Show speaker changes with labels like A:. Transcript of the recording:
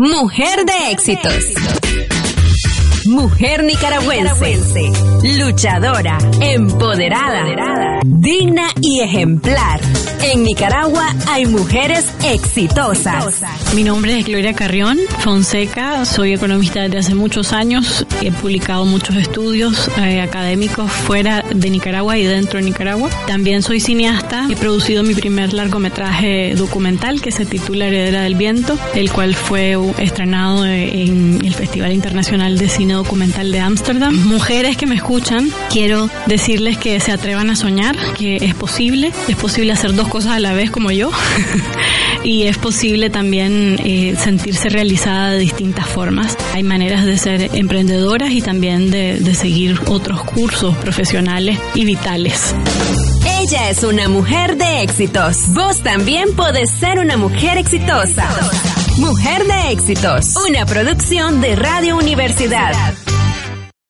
A: Mujer de éxitos. Mujer nicaragüense, luchadora, empoderada, digna y ejemplar. En Nicaragua hay mujeres exitosas.
B: Mi nombre es Gloria Carrión Fonseca, soy economista desde hace muchos años, he publicado muchos estudios eh, académicos fuera de Nicaragua y dentro de Nicaragua. También soy cineasta, he producido mi primer largometraje documental que se titula Heredera del Viento, el cual fue estrenado en el Festival Internacional de Cine documental de Ámsterdam. Mujeres que me escuchan, quiero decirles que se atrevan a soñar, que es posible, es posible hacer dos cosas a la vez como yo y es posible también eh, sentirse realizada de distintas formas. Hay maneras de ser emprendedoras y también de, de seguir otros cursos profesionales y vitales.
A: Ella es una mujer de éxitos. Vos también podés ser una mujer exitosa. Mujer de éxitos, una producción de Radio Universidad.